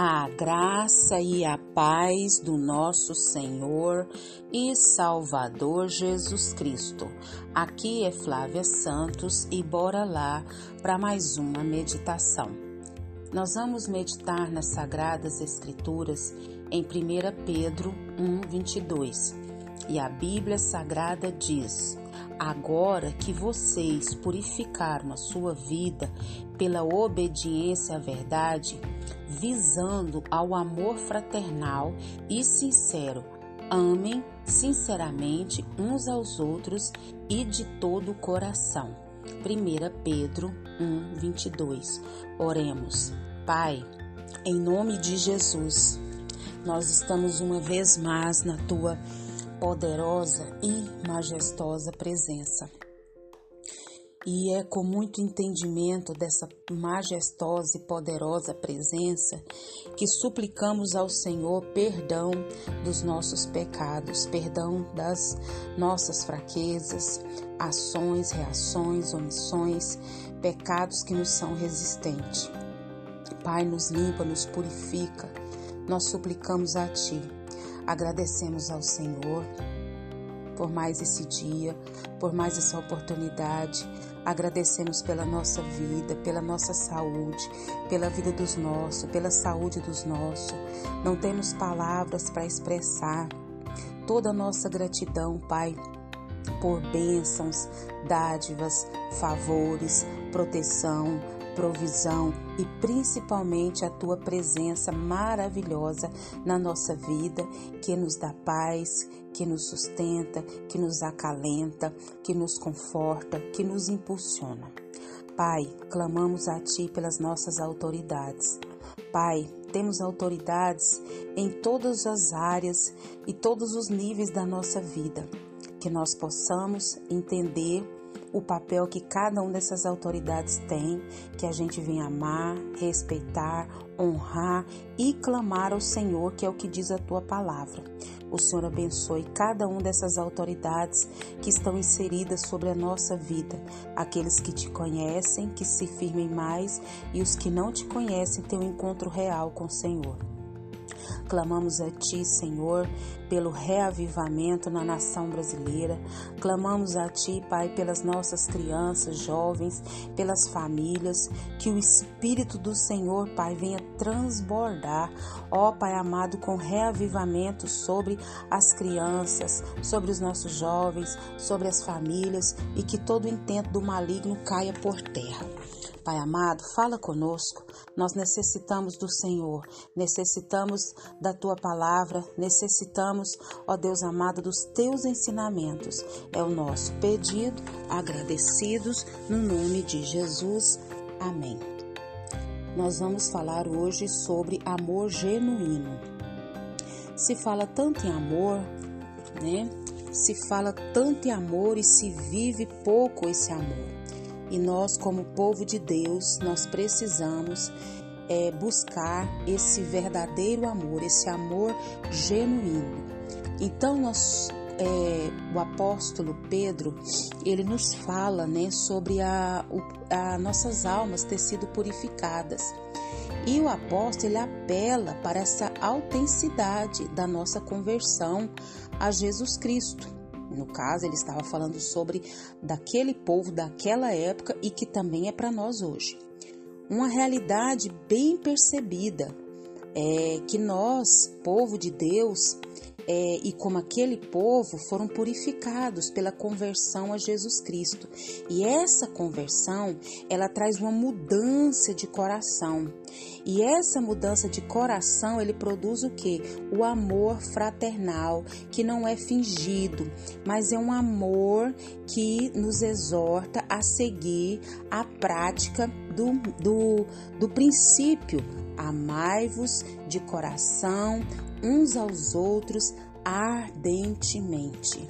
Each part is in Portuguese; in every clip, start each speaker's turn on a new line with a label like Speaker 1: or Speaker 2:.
Speaker 1: A graça e a paz do nosso Senhor e Salvador Jesus Cristo. Aqui é Flávia Santos e bora lá para mais uma meditação. Nós vamos meditar nas Sagradas Escrituras em 1 Pedro 1, 22. E a Bíblia Sagrada diz: Agora que vocês purificaram a sua vida pela obediência à verdade, visando ao amor fraternal e sincero, amem sinceramente uns aos outros e de todo o coração. 1 Pedro 1, 22. Oremos. Pai, em nome de Jesus, nós estamos uma vez mais na tua poderosa e majestosa presença. E é com muito entendimento dessa majestosa e poderosa presença que suplicamos ao Senhor perdão dos nossos pecados, perdão das nossas fraquezas, ações, reações, omissões, pecados que nos são resistentes. Pai, nos limpa, nos purifica. Nós suplicamos a Ti Agradecemos ao Senhor por mais esse dia, por mais essa oportunidade. Agradecemos pela nossa vida, pela nossa saúde, pela vida dos nossos, pela saúde dos nossos. Não temos palavras para expressar toda a nossa gratidão, Pai, por bênçãos, dádivas, favores, proteção, provisão e principalmente a tua presença maravilhosa na nossa vida, que nos dá paz, que nos sustenta, que nos acalenta, que nos conforta, que nos impulsiona. Pai, clamamos a Ti pelas nossas autoridades. Pai, temos autoridades em todas as áreas e todos os níveis da nossa vida, que nós possamos entender o papel que cada um dessas autoridades tem, que a gente vem amar, respeitar, honrar e clamar ao Senhor, que é o que diz a tua palavra. O Senhor abençoe cada um dessas autoridades que estão inseridas sobre a nossa vida, aqueles que te conhecem, que se firmem mais, e os que não te conhecem, tenham um encontro real com o Senhor. Clamamos a Ti, Senhor, pelo reavivamento na nação brasileira. Clamamos a Ti, Pai, pelas nossas crianças, jovens, pelas famílias, que o Espírito do Senhor, Pai, venha transbordar, ó Pai amado, com reavivamento sobre as crianças, sobre os nossos jovens, sobre as famílias e que todo o intento do maligno caia por terra. Pai amado, fala conosco. Nós necessitamos do Senhor, necessitamos da tua palavra, necessitamos, ó Deus amado, dos teus ensinamentos. É o nosso pedido, agradecidos no nome de Jesus. Amém. Nós vamos falar hoje sobre amor genuíno. Se fala tanto em amor, né? Se fala tanto em amor e se vive pouco esse amor. E nós, como povo de Deus, nós precisamos é, buscar esse verdadeiro amor, esse amor genuíno. Então, nós, é, o apóstolo Pedro, ele nos fala né, sobre a, a nossas almas ter sido purificadas. E o apóstolo ele apela para essa autenticidade da nossa conversão a Jesus Cristo. No caso, ele estava falando sobre daquele povo daquela época e que também é para nós hoje. Uma realidade bem percebida é que nós, povo de Deus, é, e como aquele povo foram purificados pela conversão a Jesus Cristo. E essa conversão, ela traz uma mudança de coração. E essa mudança de coração, ele produz o que? O amor fraternal, que não é fingido, mas é um amor que nos exorta a seguir a prática do, do, do princípio amai-vos de coração uns aos outros ardentemente.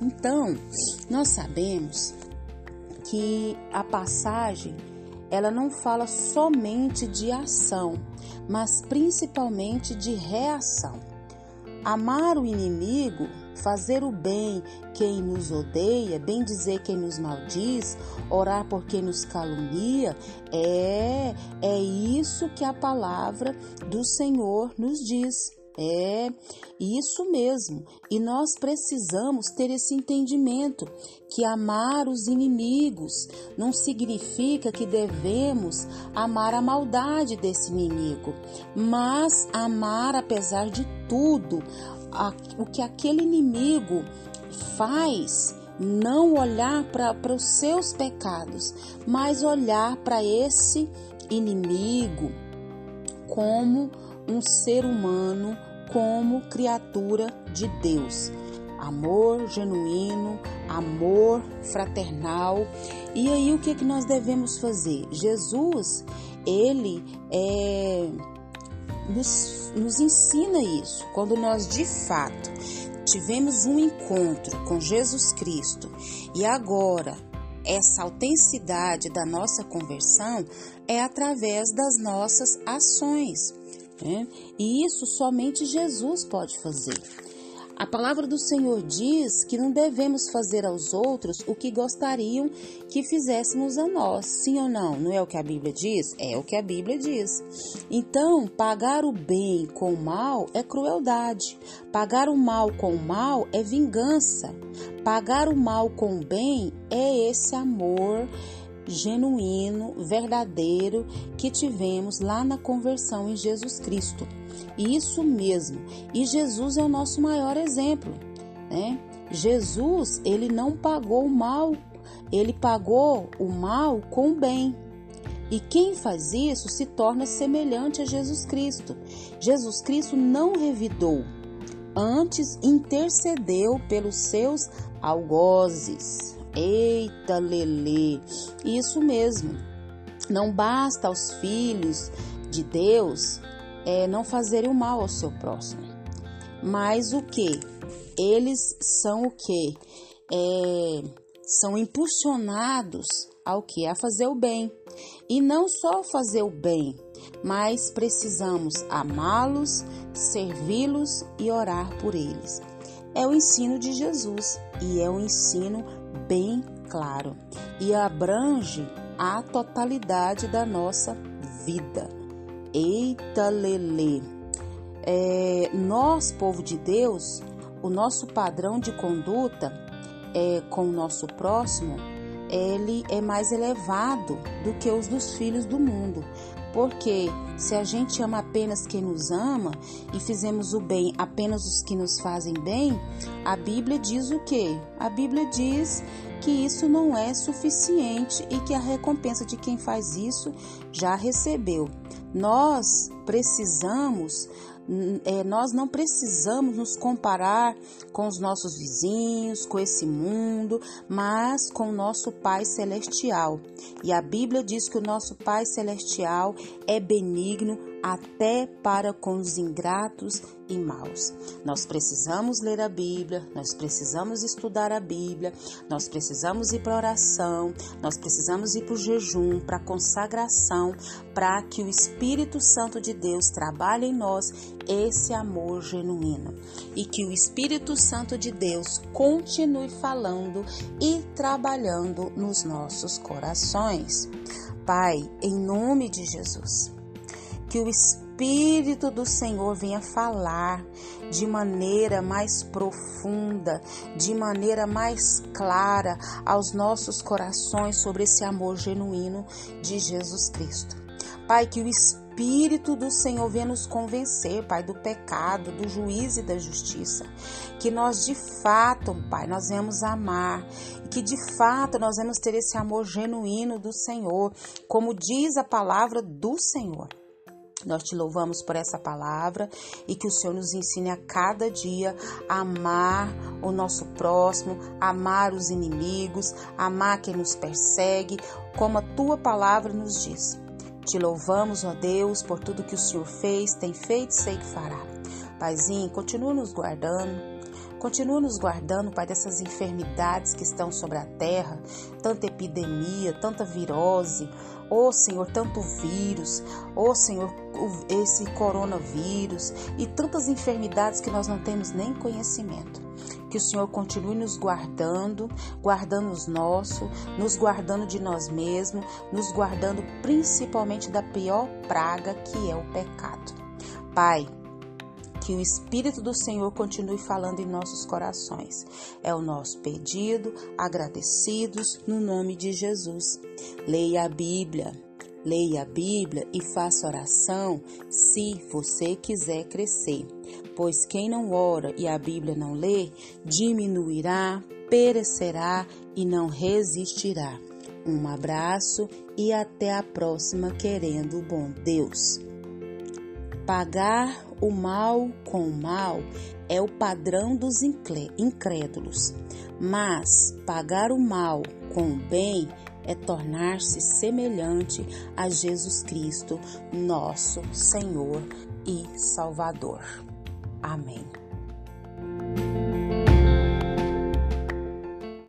Speaker 1: Então, nós sabemos que a passagem ela não fala somente de ação, mas principalmente de reação. Amar o inimigo fazer o bem quem nos odeia, bem dizer quem nos maldiz, orar por quem nos calunia, é é isso que a palavra do Senhor nos diz. É isso mesmo. E nós precisamos ter esse entendimento que amar os inimigos não significa que devemos amar a maldade desse inimigo, mas amar apesar de tudo a, o que aquele inimigo faz não olhar para os seus pecados, mas olhar para esse inimigo como um ser humano como criatura de Deus. Amor genuíno, amor fraternal. E aí o que, é que nós devemos fazer? Jesus, ele é, nos, nos ensina isso. Quando nós de fato tivemos um encontro com Jesus Cristo e agora essa autenticidade da nossa conversão é através das nossas ações. Né? E isso somente Jesus pode fazer. A palavra do Senhor diz que não devemos fazer aos outros o que gostariam que fizéssemos a nós. Sim ou não? Não é o que a Bíblia diz? É o que a Bíblia diz. Então, pagar o bem com o mal é crueldade. Pagar o mal com o mal é vingança. Pagar o mal com o bem é esse amor genuíno, verdadeiro que tivemos lá na conversão em Jesus Cristo. Isso mesmo. E Jesus é o nosso maior exemplo, né? Jesus, ele não pagou o mal, ele pagou o mal com o bem. E quem faz isso se torna semelhante a Jesus Cristo. Jesus Cristo não revidou, antes intercedeu pelos seus algozes. Eita, Lelê! Isso mesmo. Não basta aos filhos de Deus é, não fazerem o mal ao seu próximo. Mas o que? Eles são o que? É, são impulsionados ao que? A fazer o bem. E não só fazer o bem, mas precisamos amá-los, servi-los e orar por eles. É o ensino de Jesus e é um ensino bem claro e abrange a totalidade da nossa vida. Eita Lele! É, nós, povo de Deus, o nosso padrão de conduta é, com o nosso próximo, ele é mais elevado do que os dos filhos do mundo. Porque se a gente ama apenas quem nos ama e fizemos o bem apenas os que nos fazem bem, a Bíblia diz o quê? A Bíblia diz que isso não é suficiente e que a recompensa de quem faz isso já recebeu. Nós precisamos é, nós não precisamos nos comparar com os nossos vizinhos, com esse mundo, mas com o nosso Pai Celestial. E a Bíblia diz que o nosso Pai Celestial é benigno até para com os ingratos e maus. Nós precisamos ler a Bíblia, nós precisamos estudar a Bíblia, nós precisamos ir para oração, nós precisamos ir para o jejum, para consagração, para que o Espírito Santo de Deus trabalhe em nós esse amor genuíno e que o Espírito Santo de Deus continue falando e trabalhando nos nossos corações. Pai, em nome de Jesus que o Espírito do Senhor venha falar de maneira mais profunda, de maneira mais clara aos nossos corações sobre esse amor genuíno de Jesus Cristo. Pai, que o Espírito do Senhor venha nos convencer, Pai, do pecado, do juízo e da justiça. Que nós de fato, Pai, nós vamos amar e que de fato nós vamos ter esse amor genuíno do Senhor, como diz a palavra do Senhor. Nós te louvamos por essa palavra e que o Senhor nos ensine a cada dia a amar o nosso próximo, amar os inimigos, amar quem nos persegue, como a tua palavra nos diz. Te louvamos, ó Deus, por tudo que o Senhor fez, tem feito e sei que fará. Paizinho, continua nos guardando, Continua nos guardando, Pai, dessas enfermidades que estão sobre a terra, tanta epidemia, tanta virose, oh Senhor, tanto vírus, oh Senhor, esse coronavírus e tantas enfermidades que nós não temos nem conhecimento. Que o Senhor continue nos guardando, guardando os nossos, nos guardando de nós mesmos, nos guardando principalmente da pior praga que é o pecado. Pai, que o Espírito do Senhor continue falando em nossos corações. É o nosso pedido, agradecidos no nome de Jesus. Leia a Bíblia. Leia a Bíblia e faça oração se você quiser crescer, pois quem não ora e a Bíblia não lê, diminuirá, perecerá e não resistirá. Um abraço e até a próxima, querendo o bom Deus. Pagar o mal com o mal é o padrão dos incrédulos, mas pagar o mal com o bem é tornar-se semelhante a Jesus Cristo, nosso Senhor e Salvador. Amém.